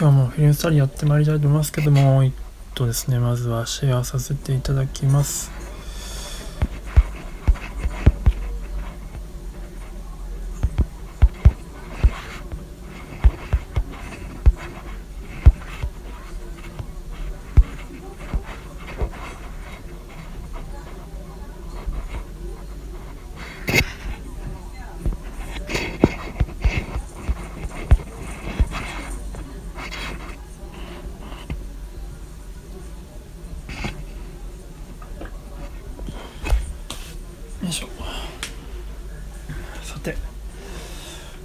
今日もフィルムスタディやってまいりたいと思いますけども、えっとですね、まずはシェアさせていただきます。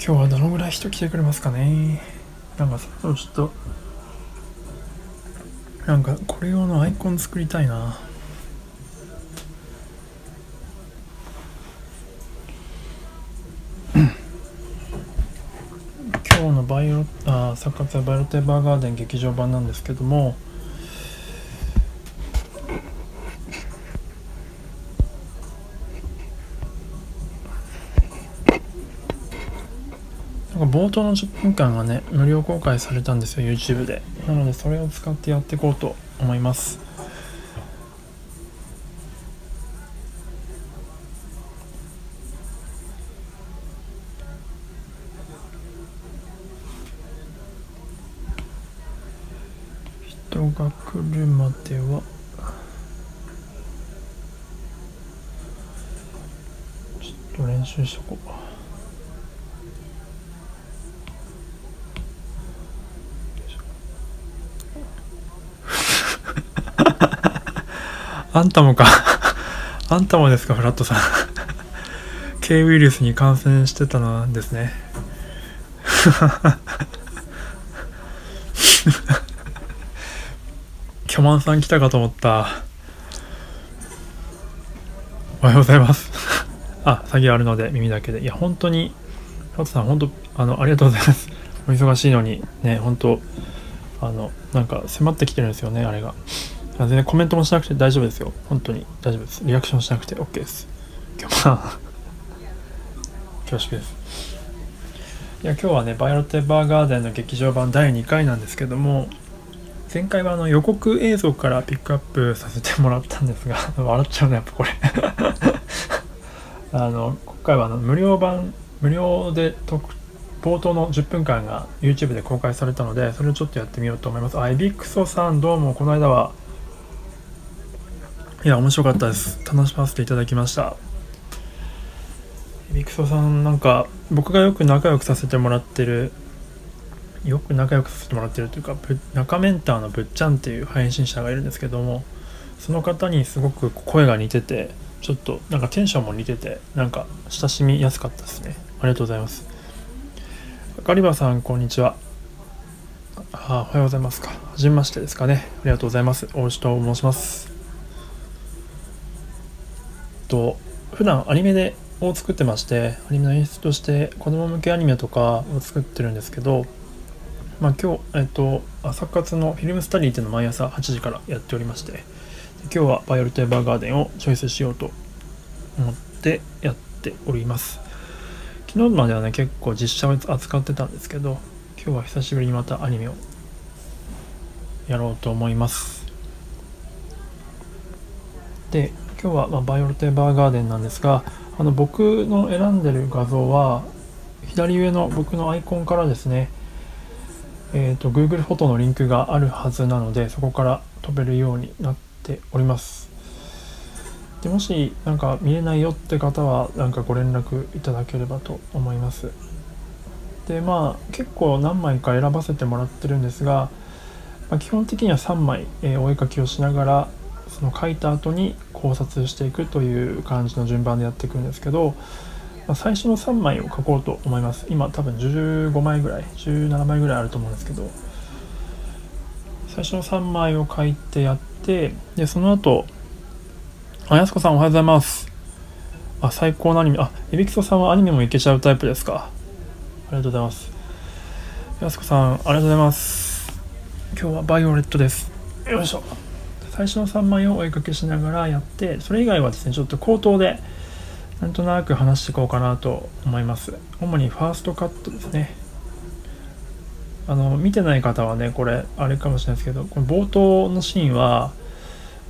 今日はどのぐらい人来てくれますかね。なんかそろそろちょっと。なんかこれ用のアイコン作りたいな。今日のバイオあサッカーバイオテーバーガーデン劇場版なんですけども冒頭の10分間がね、無料公開されたんですよ、YouTube で。なので、それを使ってやっていこうと思います。人が来るまではちょっと練習しとこう。あんたもか あんたもですか、フラットさん K ウイルスに感染してたのですね。巨万さん来たかと思った。おはようございます。あ、詐欺あるので耳だけで。いや、本当に、フラットさん、本当、あの、ありがとうございます。お忙しいのに、ね、本当、あの、なんか迫ってきてるんですよね、あれが。全然コメントもしなくて大丈夫ですよ。本当に大丈夫です。リアクションしなくて OK です。今日は恐縮です。いや、今日はね、バイオロテバーガーデンの劇場版第2回なんですけども、前回はあの予告映像からピックアップさせてもらったんですが、笑っちゃうね、やっぱこれ あの、今回はあの無料版、無料で特冒頭の10分間が YouTube で公開されたので、それをちょっとやってみようと思います。あ、エビクソさん、どうもこの間はいや、面白かったです。楽しませていただきました。ビクソさん、なんか、僕がよく仲良くさせてもらってる、よく仲良くさせてもらってるというか、中メンターのぶっちゃんっていう配信者がいるんですけども、その方にすごく声が似てて、ちょっとなんかテンションも似てて、なんか親しみやすかったですね。ありがとうございます。ガリバさん、こんにちは。あおはようございますか。はじめましてですかね。ありがとうございます。大内と申します。と普段アニメでを作ってましてアニメの演出として子供向けアニメとかを作ってるんですけどまあ今日えっと朝活のフィルムスタディっていうのを毎朝8時からやっておりまして今日はヴァイオレット・エヴァーガーデンをチョイスしようと思ってやっております。昨日まではね結構実写を扱ってたんですけど今日は久しぶりにまたアニメをやろうと思います。で今日は、まヴァイオレット・エヴァーガーデンなんですがあの僕の選んでる画像は左上の僕のアイコンからですねえーと、Google フォトのリンクがあるはずなのでそこから飛べるようになっております。でもしなんか見えないよって方はなんかご連絡いただければと思います。でまあ結構何枚か選ばせてもらってるんですが、まあ、基本的には3枚、えー、お絵かきをしながらその書いた後に考察していくという感じの順番でやっていくんですけど、まあ、最初の3枚を書こうと思います。今多分15枚ぐらい17枚ぐらいあると思うんですけど最初の3枚を書いてやってでその後あやすこさんおはようございます。あ最高のアニメ。あエビキソさんはアニメもいけちゃうタイプですか。ありがとうございます。やすこさんありがとうございます。今日はバイオレットです。よいしょ。最初の3枚をお絵かけしながらやってそれ以外はですねちょっと口頭でなんとなく話していこうかなと思います。主にファーストカットですね。あの見てない方はねこれあれかもしれないですけどこの冒頭のシーンは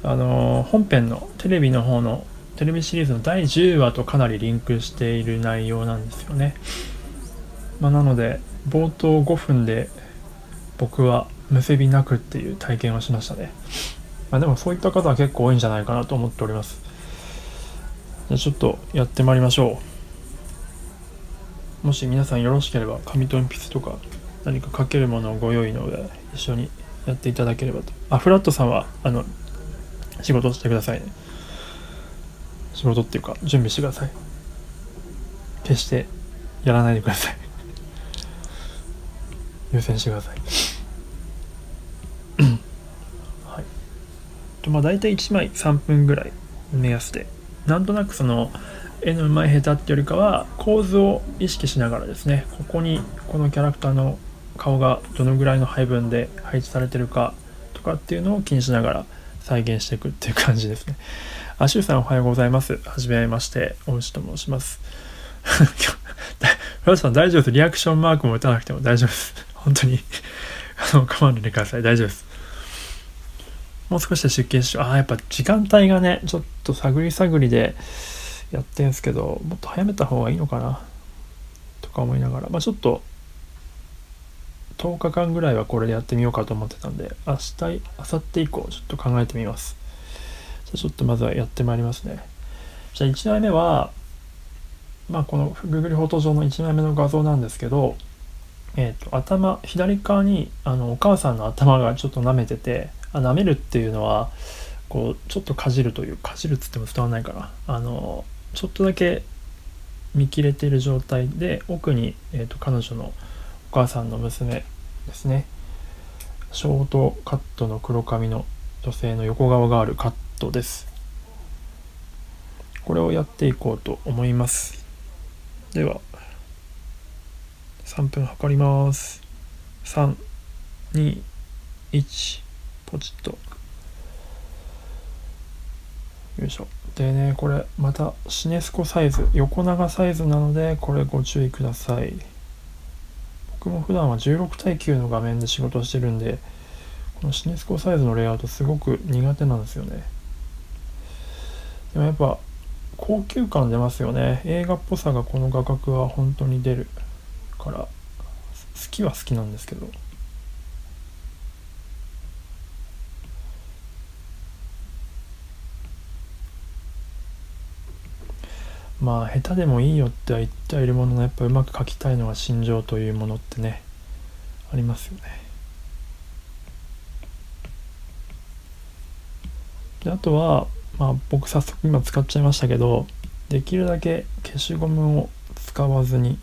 あの本編のテレビの方のテレビシリーズの第10話とかなりリンクしている内容なんですよね、まあ、なので冒頭5分で僕はむせび泣くっていう体験をしましたね、あ、でもそういった方は結構多いんじゃないかなと思っております。じゃあちょっとやってまいりましょう。もし皆さんよろしければ紙と鉛筆とか何か書けるものをご用意の上一緒にやっていただければと。あフラットさんはあの仕事してくださいね。仕事っていうか準備してください。決してやらないでください。優先してください。とまあ大体1枚3分ぐらい目安でなんとなくその絵の上手い下手ってよりかは構図を意識しながらですねここにこのキャラクターの顔がどのぐらいの配分で配置されてるかとかっていうのを気にしながら再現していくっていう感じですね。あ、しゅうさんおはようございます。はじめまして、おうちと申します。フラさん大丈夫です。リアクションマークも打たなくても大丈夫です。本当に。あの、構わないでください。大丈夫です。もう少しで出勤しよう。ああ、やっぱ時間帯がね、ちょっと探り探りでやってんすけど、もっと早めた方がいいのかな。とか思いながら、まあちょっと10日間ぐらいはこれでやってみようかと思ってたんで、明日、明後日以降ちょっと考えてみます。じゃあちょっとまずはやってまいりますね。じゃあ1枚目は、まあこの Google フォト上の1枚目の画像なんですけど、えっ、ー、と、頭、左側にあのお母さんの頭がちょっと舐めてて、あ舐めるっていうのは、こう、ちょっとかじるという、かじるっつっても伝わらないかな。あの、ちょっとだけ見切れてる状態で、奥に、えーと彼女のお母さんの娘ですね。ショートカットの黒髪の女性の横顔があるカットです。これをやっていこうと思います。では3分測ります。321ポチッと。よいしょ。でねこれまたシネスコサイズ。横長サイズなのでこれご注意ください。僕も普段は16対9の画面で仕事してるんでこのシネスコサイズのレイアウトすごく苦手なんですよね。でもやっぱ高級感出ますよね。映画っぽさがこの画角は本当に出るから好きは好きなんですけど。まあ下手でもいいよっては言ってはいるもののやっぱうまく書きたいのが心情というものってねありますよね。であとはまあ僕早速今使っちゃいましたけどできるだけ消しゴムを使わずに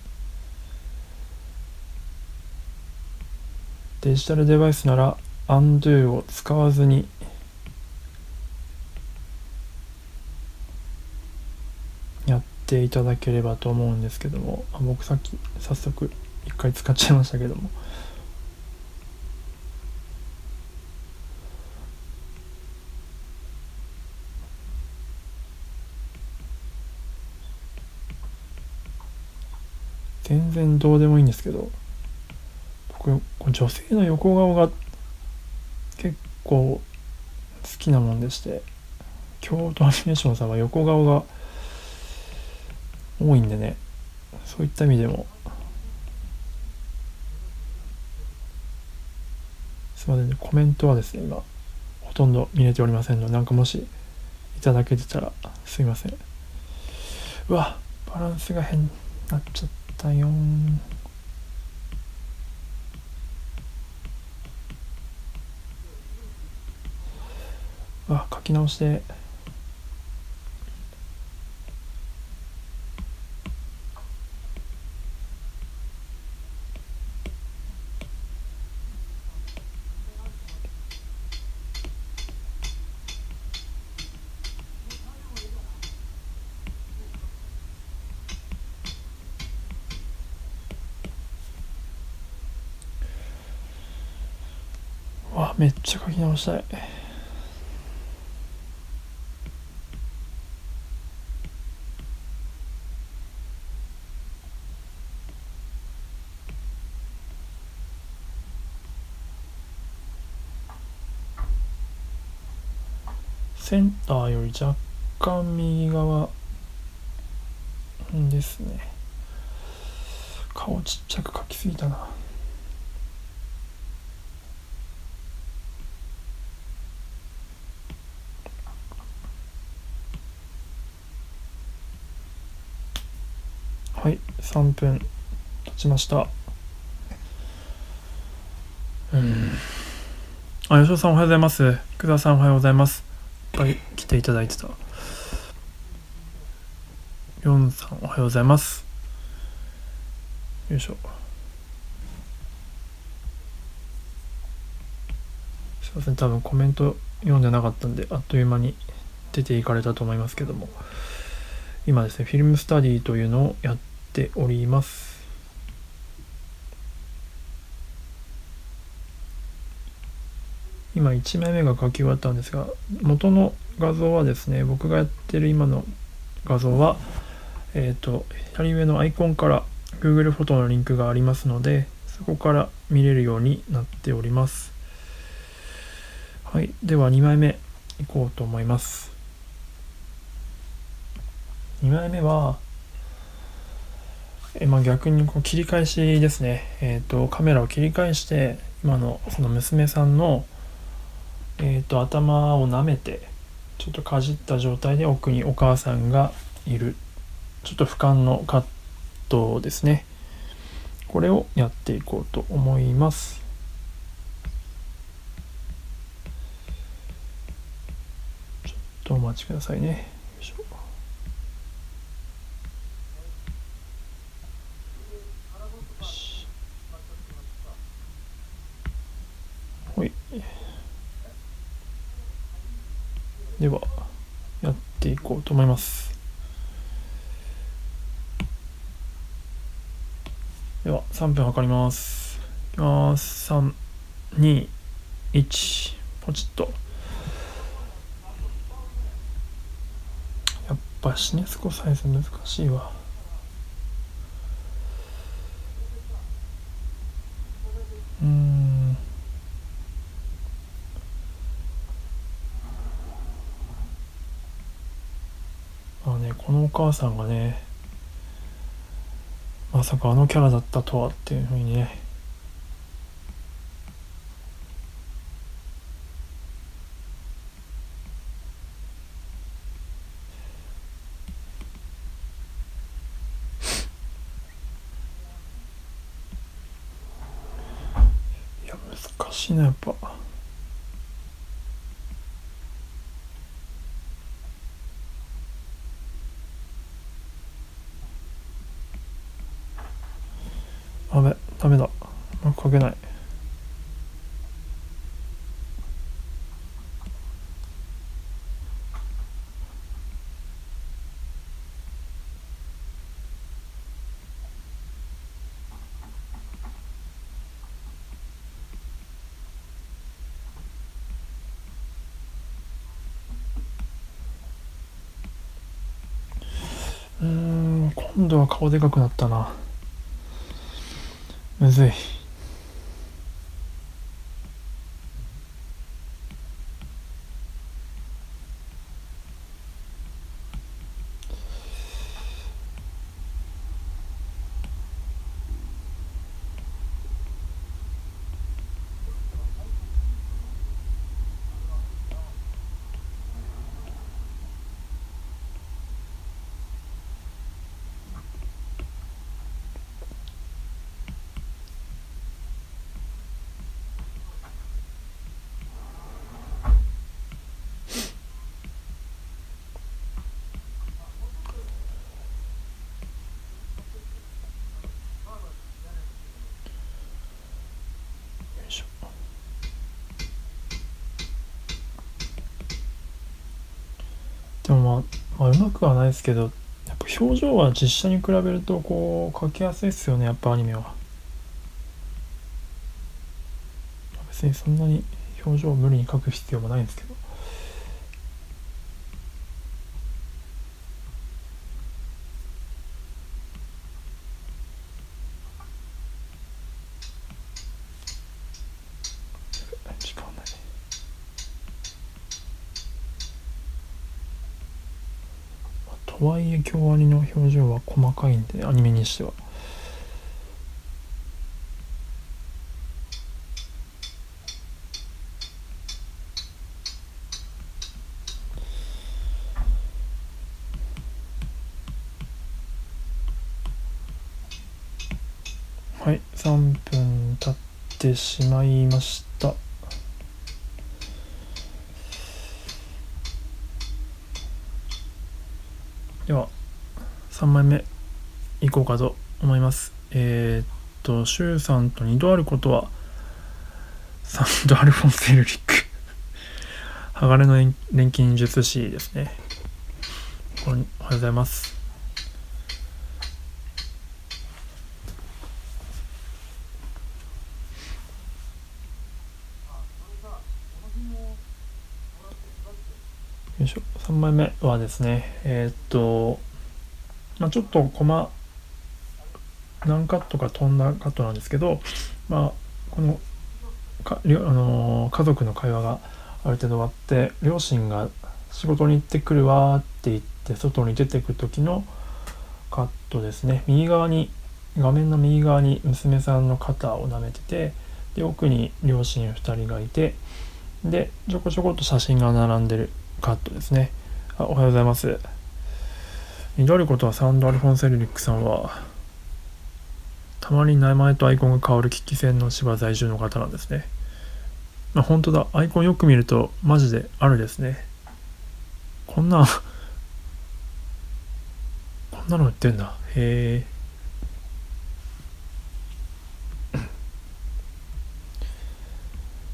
デジタルデバイスなら Undo を使わずにていただければと思うんですけども僕さっき早速一回使っちゃいましたけども。全然どうでもいいんですけど僕女性の横顔が結構好きなもんでして京都アニメーションさんは横顔が多いんでね。そういった意味でも。すいませんね。コメントはですね今ほとんど見れておりませんのでなんかもしいただけてたらすいません。うわバランスが変になっちゃったよ。あ書き直して。めっちゃ書き直したい。センターより若干右側ですね。顔ちっちゃく描きすぎたな。3分経ちました。うん。あ吉尾さんおはようございます。福田さんおはようございます。いっぱい来ていただいてた。ヨンさんおはようございます。よいしょ。すいません多分コメント読んでなかったんであっという間に出ていかれたと思いますけども。今ですねフィルムスタディというのをやってております。今1枚目が書き終わったんですが元の画像はですね僕がやってる今の画像はえっ、ー、と左上のアイコンから Google フォトのリンクがありますのでそこから見れるようになっております。はいでは2枚目いこうと思います。2枚目はえまあ、逆にこう切り返しですね、えーと、カメラを切り返して今のその娘さんの、えーと、頭を舐めてちょっとかじった状態で奥にお母さんがいる。ちょっと俯瞰のカットですね。これをやっていこうと思います。ちょっとお待ちくださいね。ではやっていこうと思います。では3分測ります。いきます。321ポチッと。やっぱシネスコサイズ難しいわうんまあねこのお母さんがねまさかあのキャラだったとはっていうふうにねいや難しいなやっぱ。あべダメだ書けないうん今度は顔でかくなったな。むずい。でもまあ、まあ、うまくはないですけどやっぱ表情は実写に比べるとこう描きやすいですよねやっぱアニメは。別にそんなに表情を無理に描く必要もないんですけどとはいえ京アニの表情は細かいんでアニメにしては。はい3分経ってしまいました。では3枚目。いこうかと思います。えー、っとシュウさんと2度あることはサンド・アルフォンセルリック。鋼の錬金術師ですね。おはようございます。よいしょ。3枚目はですねえー、っと、まあ、ちょっとコマ何カットか飛んだカットなんですけど、まあ、このか、あの、家族の会話がある程度終わって両親が仕事に行ってくるわって言って外に出てく時のカットですね右側に画面の右側に娘さんの肩を舐めててで奥に両親2人がいてでちょこちょこっと写真が並んでるカットですね。あおはようございます。緑ることはサンド・アルフォンセルリックさんは、たまに名前とアイコンが変わる危機戦の芝在住の方なんですね。まあ、本当だ、アイコンよく見ると、マジであるですね。こんなこんなの売ってんだ。へえ。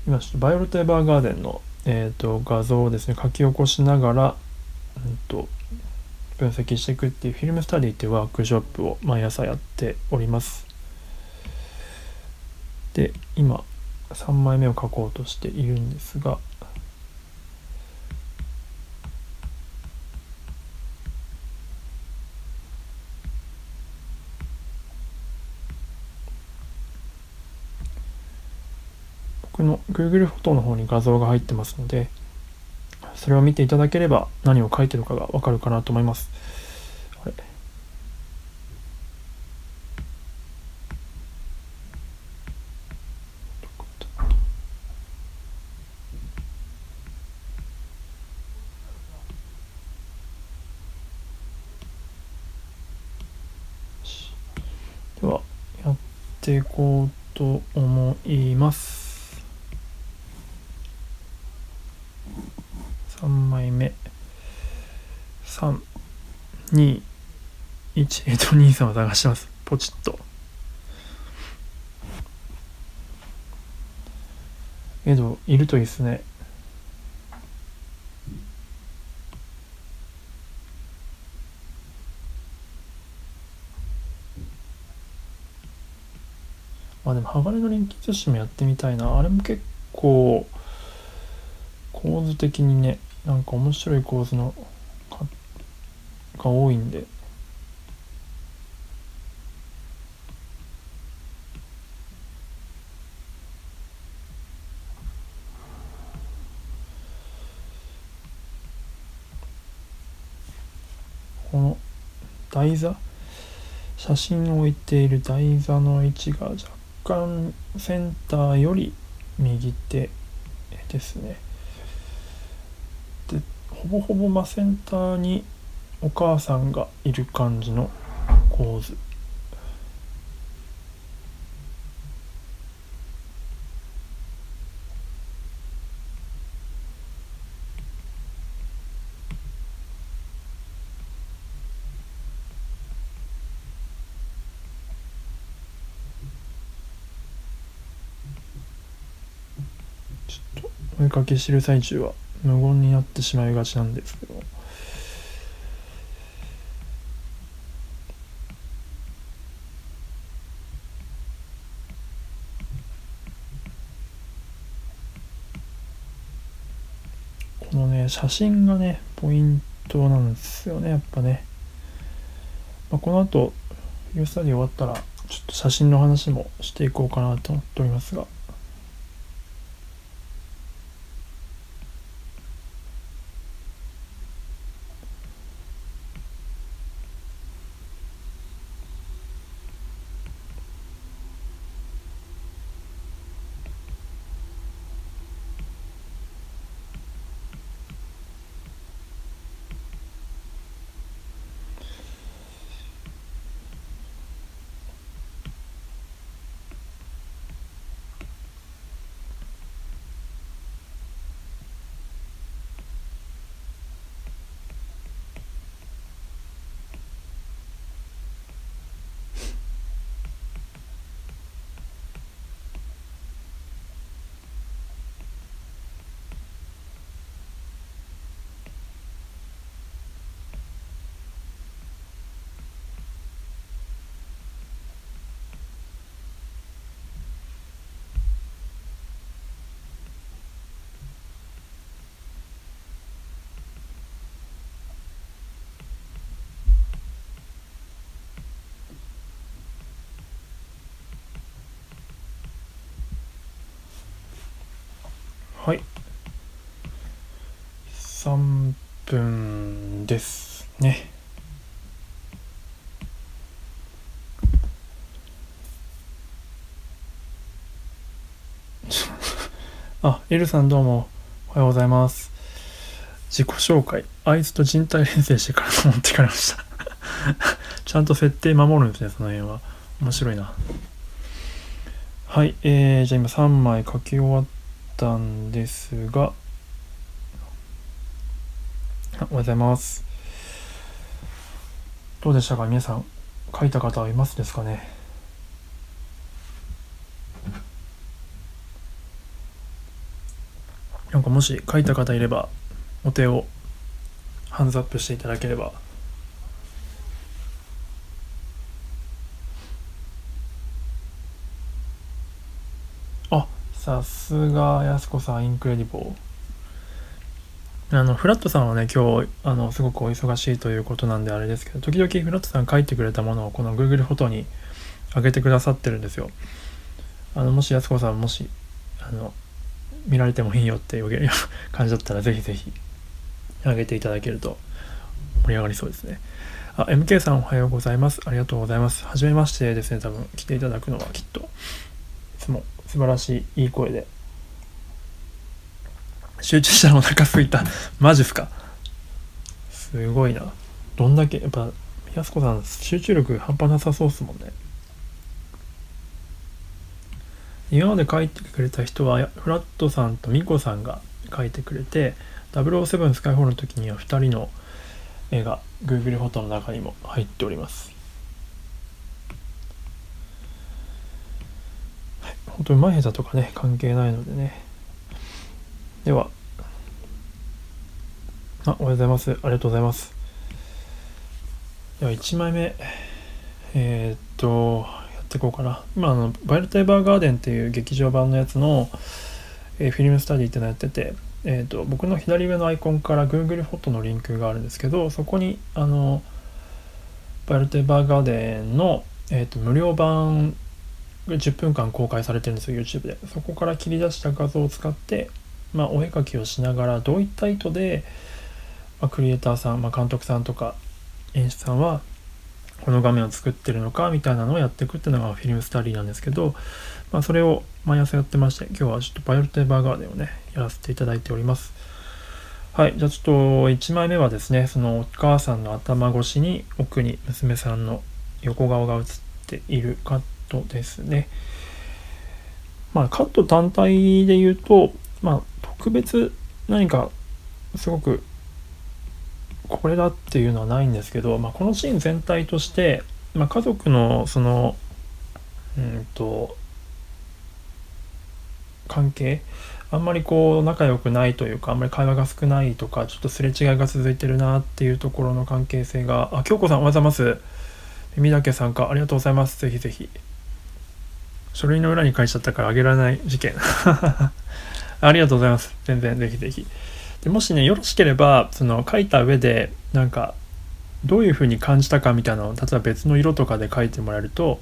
今ちょっとヴァイオレット・エヴァーガーデンのえーと、画像をですね書き起こしながら、うんと、分析していくっていうフィルムスタディっていうワークショップを毎朝やっておりますで今3枚目を書こうとしているんですが僕の Google フォトの方に画像が入ってますので、それを見ていただければ何を書いてるかがわかるかなと思います。あれではやていこうと思います。3枚目。3 2 1えっと兄さんを探します。ポチッと。えどいるといいですねまあでも鋼の錬金術師もやってみたいな。あれも結構構図的にねなんか面白い構図のが多いんで。この台座？写真を置いている台座の位置が若間センターより右手ですね。でほぼほぼ真センターにお母さんがいる感じの構図。ちょっとお絵かけしてる最中は無言になってしまいがちなんですけど。このね写真がねポイントなんですよねやっぱね、まあ、この後ユースタディ終わったらちょっと写真の話もしていこうかなと思っておりますが。3分ですね。あ、エルさんどうもおはようございます。自己紹介。あいつと人体錬成してからと思ってかれました ちゃんと設定守るんですね、その辺は。面白いな。はい、えー、じゃあ今3枚書き終わったんですが、ございます。どうでしたか？皆さん、書いた方はいますですかね？なんかもし書いた方いれば、お手をハンズアップしていただければ。あ、さすがやすこさん、インクレディボー。あの、フラットさんはね、今日、あの、すごくお忙しいということなんであれですけど、時々フラットさん書いてくれたものをこの Google フォトに上げてくださってるんですよ。あの、もしやすこさん、もし、あの、見られてもいいよっていう感じだったら、ぜひぜひあげていただけると盛り上がりそうですね。あ、MK さんおはようございます。ありがとうございます。はじめましてですね、多分来ていただくのはきっと、いつも素晴らしいいい声で。集中したらお腹すいた。マジっすか？すごいな。どんだけ、やっぱ、やすこさん、集中力半端なさそうっすもんね。今まで書いてくれた人は、フラットさんとミコさんが書いてくれて、007スカイフォールの時には2人の絵が Google フォトの中にも入っております。はい、本当に前下手とかね、関係ないのでね。では、あ、おはようございます。ありがとうございます。では、1枚目。えー、っと、やっていこうかな。今、あの、バイルタイバーガーデンっていう劇場版のやつの、えー、フィルムスタディってのやってて、えーと、僕の左上のアイコンから Google フォトのリンクがあるんですけどそこにあのバイルテバーガーデンの、えーと、無料版が10分間公開されてるんですよ YouTube でそこから切り出した画像を使って、まあ、お絵描きをしながらどういった意図で、まあ、クリエイターさん、まあ、監督さんとか演出さんはこの画面を作ってるのかみたいなのをやっていくっていうのがフィルムスタディなんですけど、まあ、それを毎朝やってまして今日はちょっとヴァイオレット・エヴァーガーデンをねやらせていただいております。はいじゃあちょっと1枚目はですねそのお母さんの頭越しに奥に娘さんの横顔が映っているカットですね。まあカット単体で言うとまあ特別何かすごくこれだっていうのはないんですけど、まあ、このシーン全体として、まあ、家族のそのうんと関係あんまりこう仲良くないというかあんまり会話が少ないとかちょっとすれ違いが続いてるなっていうところの関係性があ京子さんおはようございます。耳だけ参加ありがとうございます。ぜひぜひ。書類の裏に書いちゃったからあげられない事件。ありがとうございます全然ぜひぜひでもしねよろしければその書いた上でなんかどういうふうに感じたかみたいなのを例えば別の色とかで書いてもらえると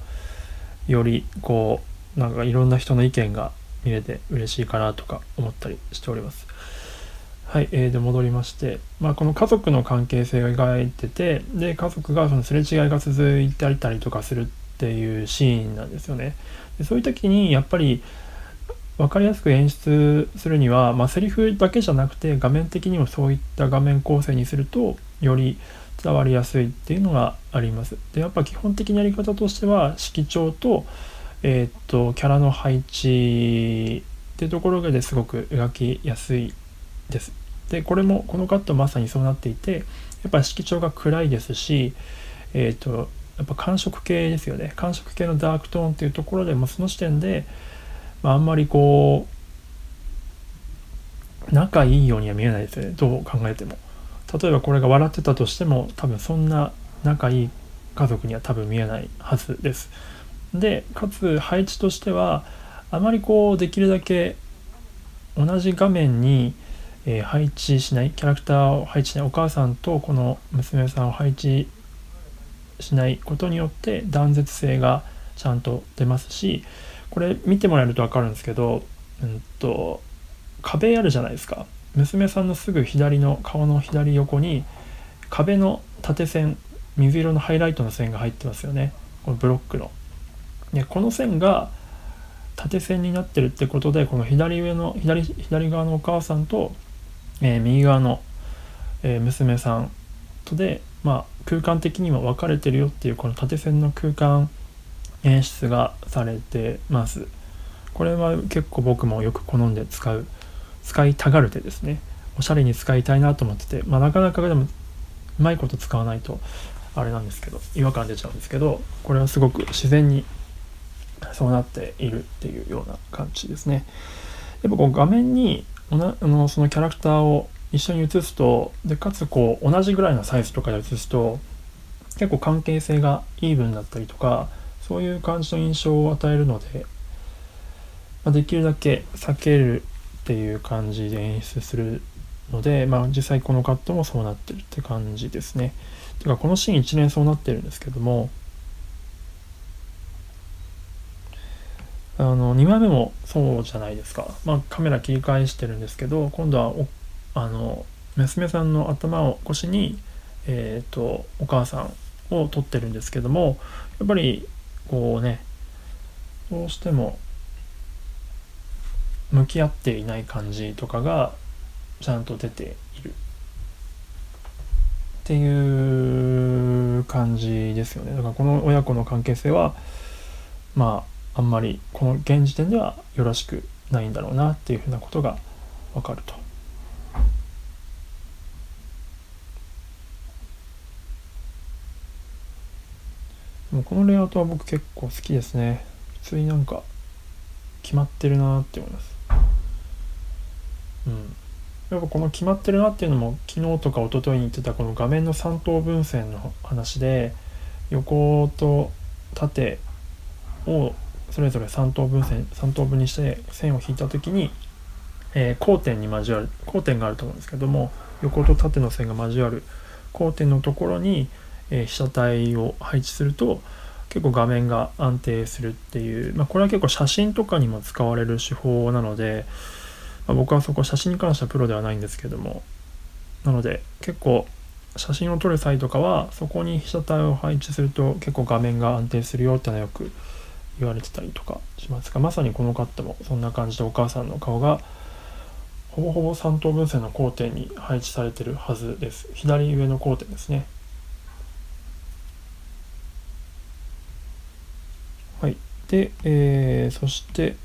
よりこうなんかいろんな人の意見が見れて嬉しいかなとか思ったりしております。はい、えー、で戻りまして、まあ、この家族の関係性を描いててで家族がそのすれ違いが続いていたりとかするっていうシーンなんですよね。でそういう時にやっぱり分かりやすく演出するには、まあ、セリフだけじゃなくて画面的にもそういった画面構成にするとより伝わりやすいっていうのがあります。でやっぱ基本的なやり方としては色調と,、えー、っとキャラの配置っていうところがですごく描きやすいです。でこれもこのカットまさにそうなっていてやっぱ色調が暗いですし、えー、っとやっぱ寒色系ですよね寒色系のダークトーンっていうところでもその時点であ、あんまりこう仲いいようには見えないですね。どう考えても。例えばこれが笑ってたとしても多分そんな仲いい家族には多分見えないはずです。でかつ配置としてはあまりこうできるだけ同じ画面に、え、配置しないキャラクターを配置しないお母さんとこの娘さんを配置しないことによって断絶性がちゃんと出ますしこれ見てもらえると分かるんですけど、うんと、壁あるじゃないですか娘さんのすぐ左の顔の左横に壁の縦線水色のハイライトの線が入ってますよねこのブロックの。でこの線が縦線になってるってことでこの左上の左左側のお母さんと、えー、右側の、えー、娘さんとで、まあ、空間的にも分かれてるよっていうこの縦線の空間演出がされてます。これは結構僕もよく好んで使う使いたがる手ですね。おしゃれに使いたいなと思ってて、まあ、なかなかでもうまいこと使わないとあれなんですけど違和感出ちゃうんですけどこれはすごく自然にそうなっているっていうような感じですね。やっぱこう画面にあのそのキャラクターを一緒に写すとでかつこう同じぐらいのサイズとかで写すと結構関係性がイーブンだったりとかそういう感じの印象を与えるので、まあ、できるだけ避けるっていう感じで演出するので、まあ、実際このカットもそうなってるって感じですね。てかこのシーン一連そうなってるんですけどもあの2枚目もそうじゃないですか、まあ、カメラ切り返してるんですけど今度はおあの娘さんの頭を越しに、えーと、お母さんを撮ってるんですけどもやっぱりこうねどうしても向き合っていない感じとかがちゃんと出ているっていう感じですよねだからこの親子の関係性はまああんまりこの現時点ではよろしくないんだろうなっていうふうなことがわかると。もうこのレイアウトは僕結構好きですね。普通になんか決まってるなって思います。うん。やっぱこの決まってるなっていうのも昨日とか一昨日に言ってたこの画面の3等分線の話で横と縦をそれぞれ3等分線3等分にして線を引いた時に、えー、交点に交わる交点があると思うんですけども横と縦の線が交わる交点のところに、え、被写体を配置すると結構画面が安定するっていう、まあ、これは結構写真とかにも使われる手法なので、まあ、僕はそこ写真に関してはプロではないんですけどもなので結構写真を撮る際とかはそこに被写体を配置すると結構画面が安定するよってのはよく言われてたりとかしますがまさにこのカットもそんな感じでお母さんの顔がほぼほぼ3等分線の交点に配置されてるはずです。左上の交点ですね。はい。で、えー、そして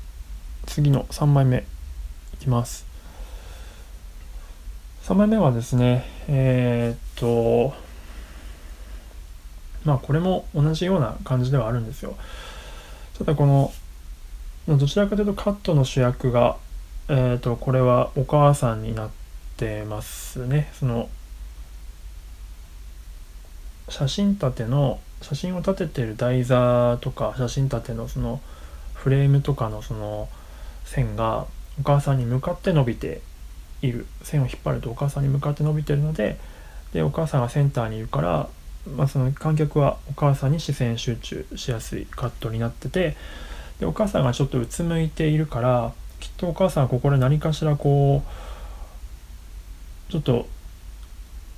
次の3枚目いきます。3枚目はですねえー、っとまあこれも同じような感じではあるんですよ。ただこのどちらかというとカットの主役が、えーと、これはお母さんになってますね。その写真立ての写真を立ててる台座とか写真立てのそのフレームとかのその線がお母さんに向かって伸びている線を引っ張るとお母さんに向かって伸びてるのででお母さんがセンターにいるからまあ、その観客はお母さんに視線集中しやすいカットになっててでお母さんがちょっとうつむいているからきっとお母さんはここで何かしらこうちょっと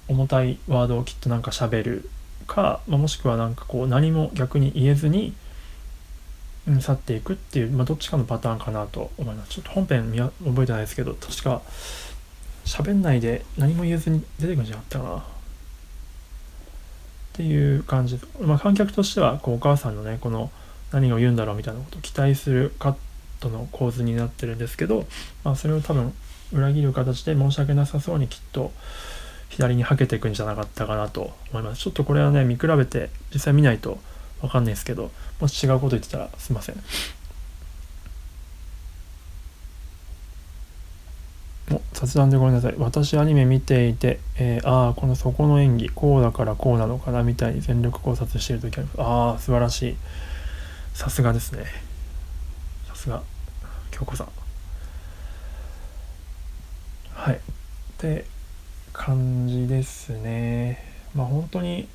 重たいワードをきっとなんか喋るか、まあ、もしくはなんかこう何も逆に言えずに、去っていくっていう、まあ、どっちかのパターンかなと思います。ちょっと本編見覚えてないですけど確か喋んないで何も言えずに出てくるんじゃなかったかな。っていう感じ、まあ、観客としてはこうお母さんのねこの何を言うんだろうみたいなことを期待するカットの構図になってるんですけど、まあ、それを多分裏切る形で申し訳なさそうにきっと左にはけていくんじゃなかったかなと思いますちょっとこれはね見比べて実際見ないと分かんないですけどもし違うこと言ってたらすいません雑談でごめんなさい。私アニメ見ていて、えー、ああ、このそこの演技、こうだからこうなのかなみたいに全力考察している時あります。ああ、素晴らしい。さすがですね。さすが、京子さん。はい。って感じですね。まあ本当に、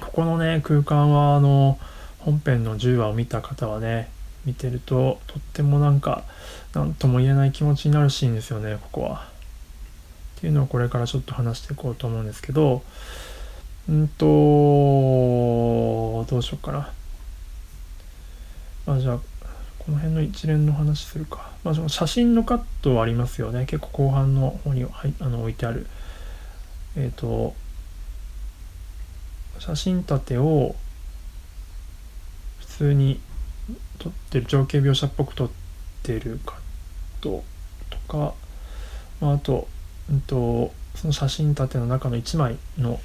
ここのね、空間は、あの、本編の10話を見た方はね、見てるととってもなんか何とも言えない気持ちになるシーンですよねここは。っていうのをこれからちょっと話していこうと思うんですけどうんとどうしようかな。あじゃあこの辺の一連の話するか。まあ、その写真のカットはありますよね。結構後半の方に、はい、あの置いてある。えっ、ー、と、写真立てを普通に撮ってる情景描写っぽく撮ってるカットとか、まあ、あと、うんと、その写真立ての中の1枚の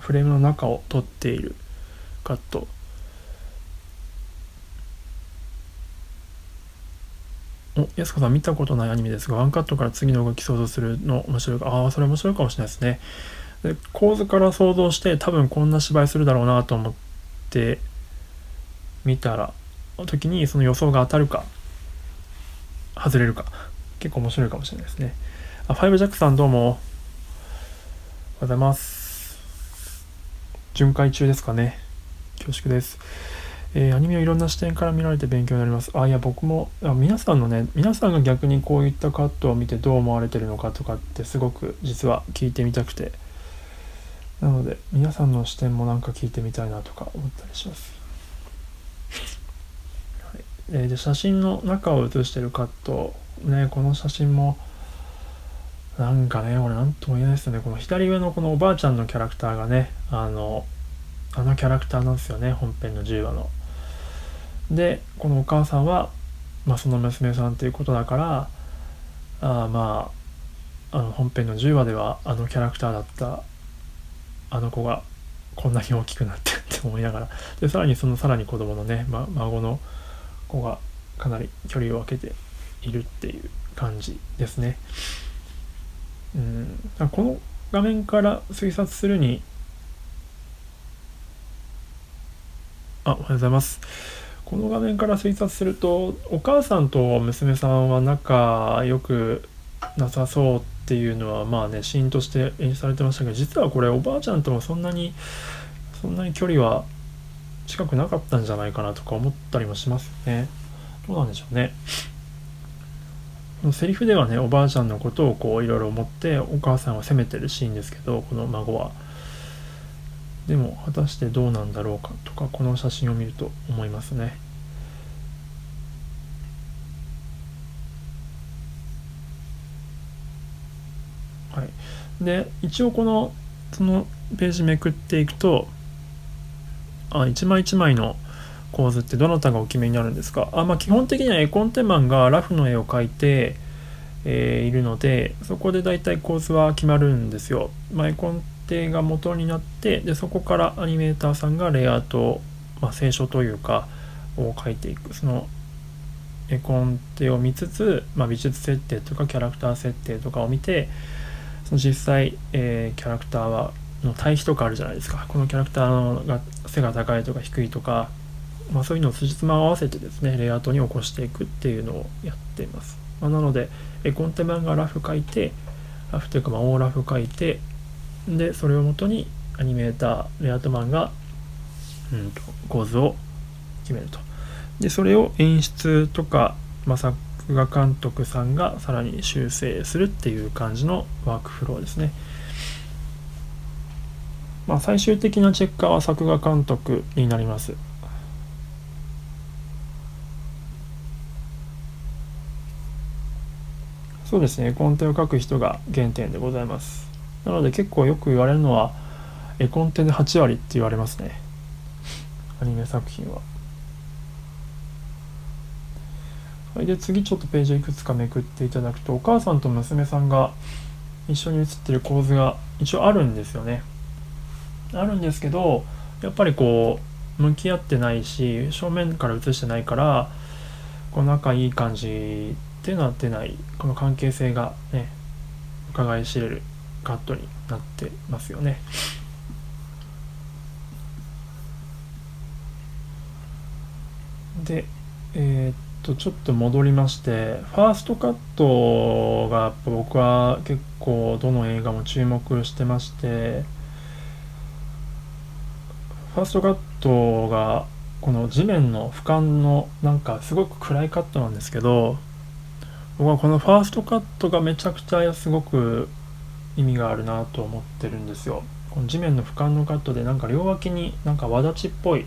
フレームの中を撮っているカットお、やすこさん見たことないアニメですが、ワンカットから次の動き想像するの面白いか。ああ、それ面白いかもしれないですね。で構図から想像して多分こんな芝居するだろうなと思って見たら、時にその予想が当たるか、外れるか。結構面白いかもしれないですね。あ、ファイブジャックさんどうも。おはようございます。巡回中ですかね。恐縮です。えー、アニメをいろんな視点から見られて勉強になります。あ、いや、僕も、あ皆さんのね、皆さんが逆にこういったカットを見てどう思われてるのかとかってすごく実は聞いてみたくて、なので、皆さんの視点もなんか聞いてみたいなとか思ったりします。はい、え、で、写真の中を写してるカット、ね、この写真も、なんかね、俺なんとも言えないですよね。この左上のこのおばあちゃんのキャラクターがね、あの、あのキャラクターなんですよね、本編の10話の。でこのお母さんは、まあ、その娘さんということだからあまああの本編の10話ではあのキャラクターだったあの子がこんなに大きくなってって思いながらでさらにそのさらに子供のね、ま、孫の子がかなり距離を空けているっていう感じですね。うん、この画面から推察するにあおはようございます。この画面から推察するとお母さんと娘さんは仲良くなさそうっていうのはまあねシーンとして演出されてましたけど実はこれおばあちゃんともそんなにそんなに距離は近くなかったんじゃないかなとか思ったりもしますね。どうなんでしょうね。セリフではねおばあちゃんのことをこういろいろ思ってお母さんを責めてるシーンですけどこの孫は。でも果たしてどうなんだろうかとかこの写真を見ると思いますね。はい、で一応このそのページめくっていくとあ一枚一枚の構図ってどなたがお決めになるんですか？あ、まあ、基本的には絵コンテマンがラフの絵を描いて、えー、いるのでそこで大体構図は決まるんですよ。まあ、絵コンテが元になってでそこからアニメーターさんがレイアウト、まあ、清書というかを描いていく。その絵コンテを見つつ、まあ、美術設定とかキャラクター設定とかを見てその実際、えー、キャラクターはの対比とかあるじゃないですか。このキャラクターが背が高いとか低いとか、まあ、そういうのを辻褄を合わせてですねレイアウトに起こしていくっていうのをやっています、まあ、なので絵コンテ版がラフ書いてラフというかまあオーラフ書いてでそれをもとにアニメーターレアウトマンが、うんと、構図を決めるとでそれを演出とか、まあ、作画監督さんがさらに修正するっていう感じのワークフローですね。まあ、最終的なチェッカーは作画監督になります。そうですね、絵コンテを書く人が原点でございます。なので結構よく言われるのは、絵コンテで8割って言われますね。アニメ作品は。それで次ちょっとページをいくつかめくっていただくとお母さんと娘さんが一緒に写ってる構図が一応あるんですよね。あるんですけどやっぱりこう向き合ってないし正面から写してないからこう仲いい感じっていうのは出ないこの関係性がね伺い知れるカットになってますよね。でえー、っとちょっと戻りましてファーストカットが僕は結構どの映画も注目してましてファーストカットがこの地面の俯瞰のなんかすごく暗いカットなんですけど僕はこのファーストカットがめちゃくちゃすごく意味があるなと思ってるんですよ。この地面の俯瞰のカットでなんか両脇になんか輪立ちっぽい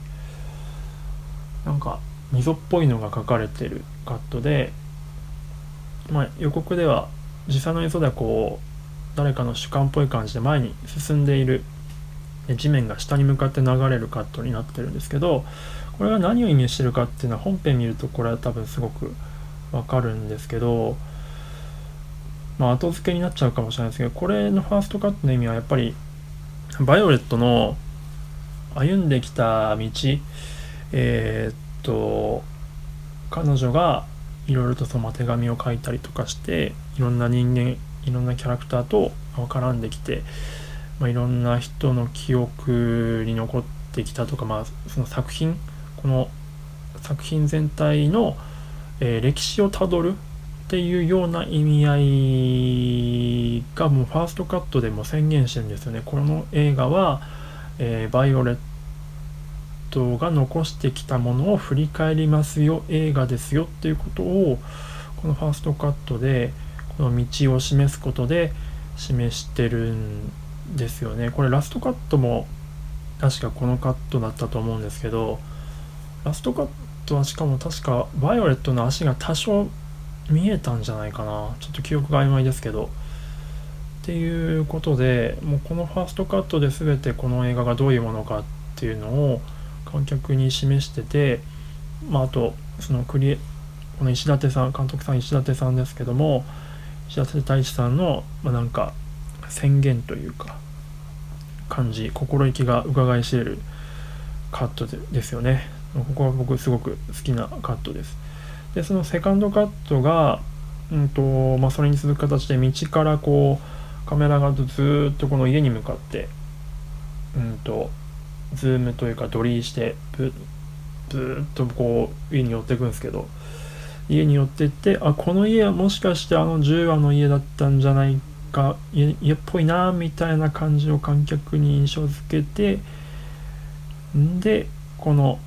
なんか溝っぽいのが描かれてるカットで、まあ、予告では実際の映像ではこう誰かの主観っぽい感じで前に進んでいる地面が下に向かって流れるカットになってるんですけどこれが何を意味してるかっていうのは本編見るとこれは多分すごくわかるんですけどまあ後付けになっちゃうかもしれないですけどこれのファーストカットの意味はやっぱりバイオレットの歩んできた道えー、っと彼女がいろいろとその手紙を書いたりとかしていろんな人間いろんなキャラクターと絡んできて、まあ、いろんな人の記憶に残ってきたとか、まあ、その作品この作品全体の、えー、歴史をたどるっていうような意味合いがもうファーストカットでも宣言してるんですよね。この映画は、えー、バイオレットが残してきたものを振り返りますよ映画ですよっていうことをこのファーストカットでこの道を示すことで示してるんですよね。これラストカットも確かこのカットだったと思うんですけどラストカットはしかも確かバイオレットの足が多少見えたんじゃないかな。ちょっと記憶が曖昧ですけど。っていうことでもうこのファーストカットで全てこの映画がどういうものかっていうのを観客に示してて、まあ、あとそのクリエこの石立さん監督さん石立さんですけども石立太一さんの、まあ、なんか宣言というか感じ心意気が伺い知れるカットでですよね。ここは僕すごく好きなカットです。でそのセカンドカットが、うんとまあ、それに続く形で道からこうカメラがずっとこの家に向かってうんとズームというかドリーしてブずっとこう家に寄っていくんですけど家に寄ってってあこの家はもしかしてあの10話の家だったんじゃないか家家っぽいなみたいな感じを観客に印象づけてんでこの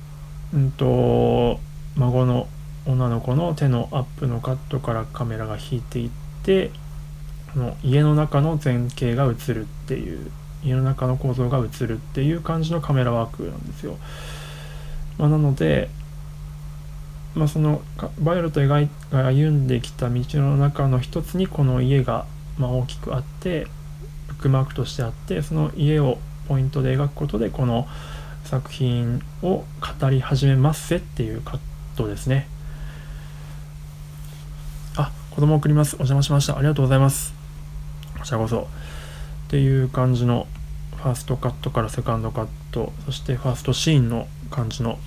うんと孫の女の子の手のアップのカットからカメラが引いていってこの家の中の前景が映るっていう家の中の構造が映るっていう感じのカメラワークなんですよ。まあ、なので、まあ、そのバイオレットが歩んできた道の中の一つにこの家がま大きくあってブックマークとしてあってその家をポイントで描くことでこの作品を語り始めますせっていうカットですね。子供送ります。お邪魔しました。ありがとうございます。こちらこそ。っていう感じのファーストカットからセカンドカットそしてファーストシーンの感じの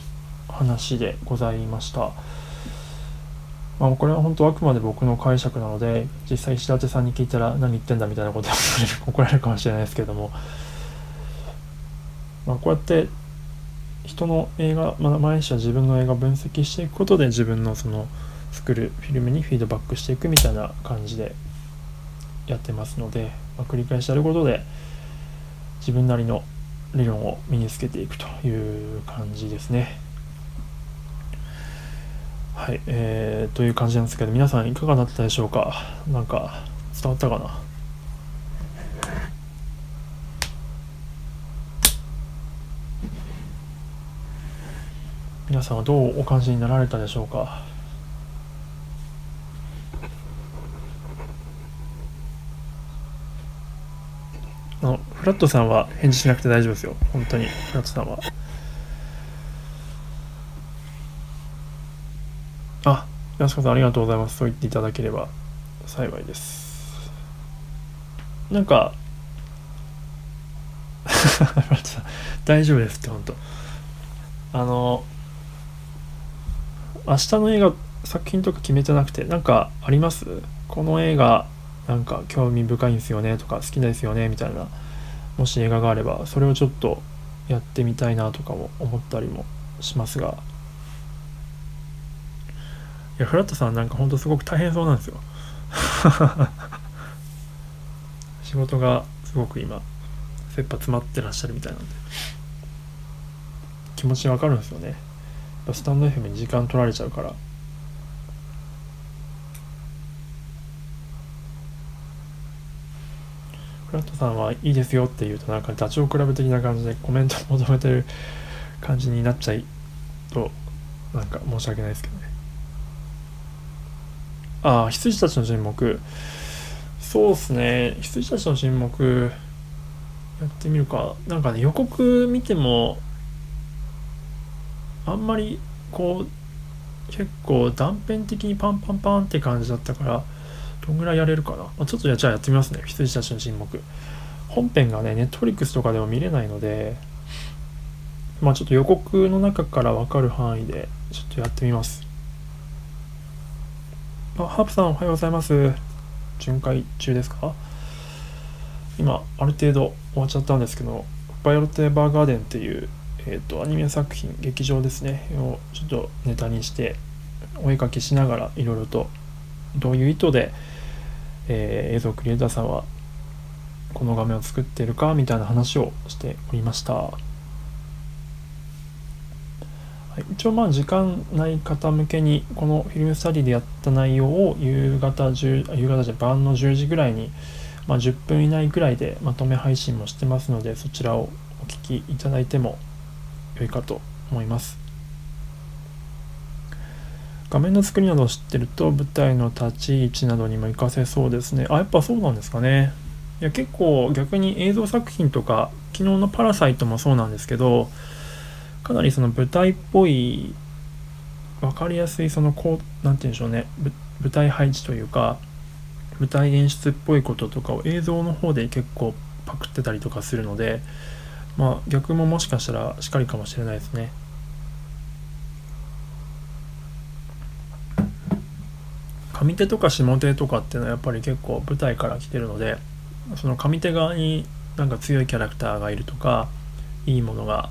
話でございました。まあ、これは本当あくまで僕の解釈なので実際石立さんに聞いたら何言ってんだみたいなことを 怒られるかもしれないですけども、まあ、こうやって人の映画、まあ、毎日は自分の映画分析していくことで自分のその作るフィルムにフィードバックしていくみたいな感じでやってますので、まあ、繰り返しやることで自分なりの理論を身につけていくという感じですね。はい、えー、という感じなんですけど皆さんいかがだったでしょうか？なんか伝わったかな？皆さんはどうお感じになられたでしょうか？あのフラットさんは返事しなくて大丈夫ですよ。本当にフラットさんは。あ安子さんありがとうございます。そう言っていただければ。幸いです。なんか 大丈夫ですって本当。あの明日の映画作品とか決めてなくてなんかあります？この映画なんか興味深いんですよねとか好きですよねみたいなもし映画があればそれをちょっとやってみたいなとかも思ったりもしますが。いやフラットさんなんかほんとすごく大変そうなんですよ。仕事がすごく今切羽詰まってらっしゃるみたいなんで。気持ちわかるんですよね。ぱスタンド FM に時間取られちゃうからフラットさんはいいですよって言うとなんかダチョウ倶楽部的な感じでコメント求めてる感じになっちゃいとなんか申し訳ないですけどね。ああ羊たちの沈黙。そうっすね。羊たちの沈黙やってみるか。なんかね予告見てもあんまりこう結構断片的にパンパンパンって感じだったからどんぐらいやれるかな、まあ、ちょっとじゃあやってみますね。羊たちの沈黙。本編がねネットフリックスとかでも見れないのでまあちょっと予告の中から分かる範囲でちょっとやってみます。あハープさんおはようございます。巡回中ですか？今ある程度終わっちゃったんですけどバイオロテーバーガーデンっていう、えーと、アニメ作品劇場ですね。をちょっとネタにしてお絵かきしながらいろいろとどういう意図で、えー、映像クリエイターさんはこの画面を作っているかみたいな話をしておりました。はい、一応まあ時間ない方向けにこのフィルムスタディでやった内容を夕方10夕方じゃ晩の10時ぐらいにまあ、10分以内ぐらいでまとめ配信もしてますのでそちらをお聞きいただいても良いかと思います画面の作りなどを知ってると舞台の立ち位置などにも活かせそうですね。あやっぱそうなんですかね。いや結構逆に映像作品とか昨日の「パラサイト」もそうなんですけどかなりその舞台っぽい分かりやすいそのこう何て言うんでしょうね。舞台配置というか舞台演出っぽいこととかを映像の方で結構パクってたりとかするのでまあ逆ももしかしたらしっかりかもしれないですね。上手とか下手とかっていうのはやっぱり結構舞台から来てるのでその上手側になんか強いキャラクターがいるとかいいものが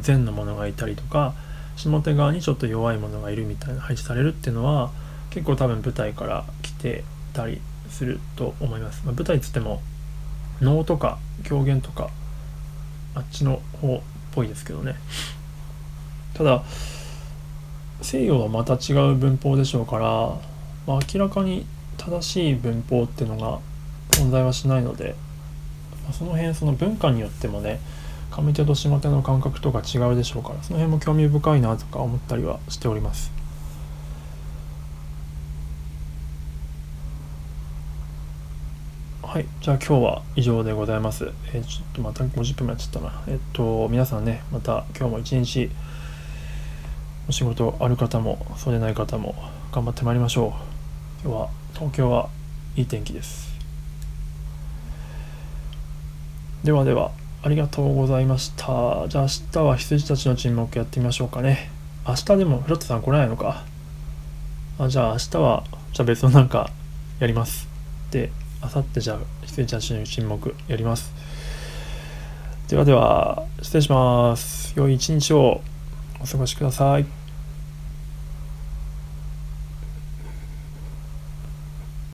善のものがいたりとか下手側にちょっと弱いものがいるみたいな配置されるっていうのは結構多分舞台から来てたりすると思います、まあ、舞台っつっても能とか狂言とかあっちの方っぽいですけどね。ただ西洋はまた違う文法でしょうから、まあ、明らかに正しい文法っていうのが存在はしないので、まあ、その辺その文化によってもね上手と下手の感覚とか違うでしょうからその辺も興味深いなとか思ったりはしておりますはい、じゃあ今日は以上でございます。えー、ちょっとまた50分もやっちゃったな。えっと、皆さんね、また今日も一日、お仕事ある方も、そうでない方も頑張ってまいりましょう。今日は、東京はいい天気です。ではでは、ありがとうございました。じゃあ明日は羊たちの沈黙やってみましょうかね。明日でもフラットさん来ないのか。あじゃあ明日は、じゃあ別のなんかやります。で、あさってじゃあ羊たちの沈黙やりますではでは失礼します良い一日をお過ごしください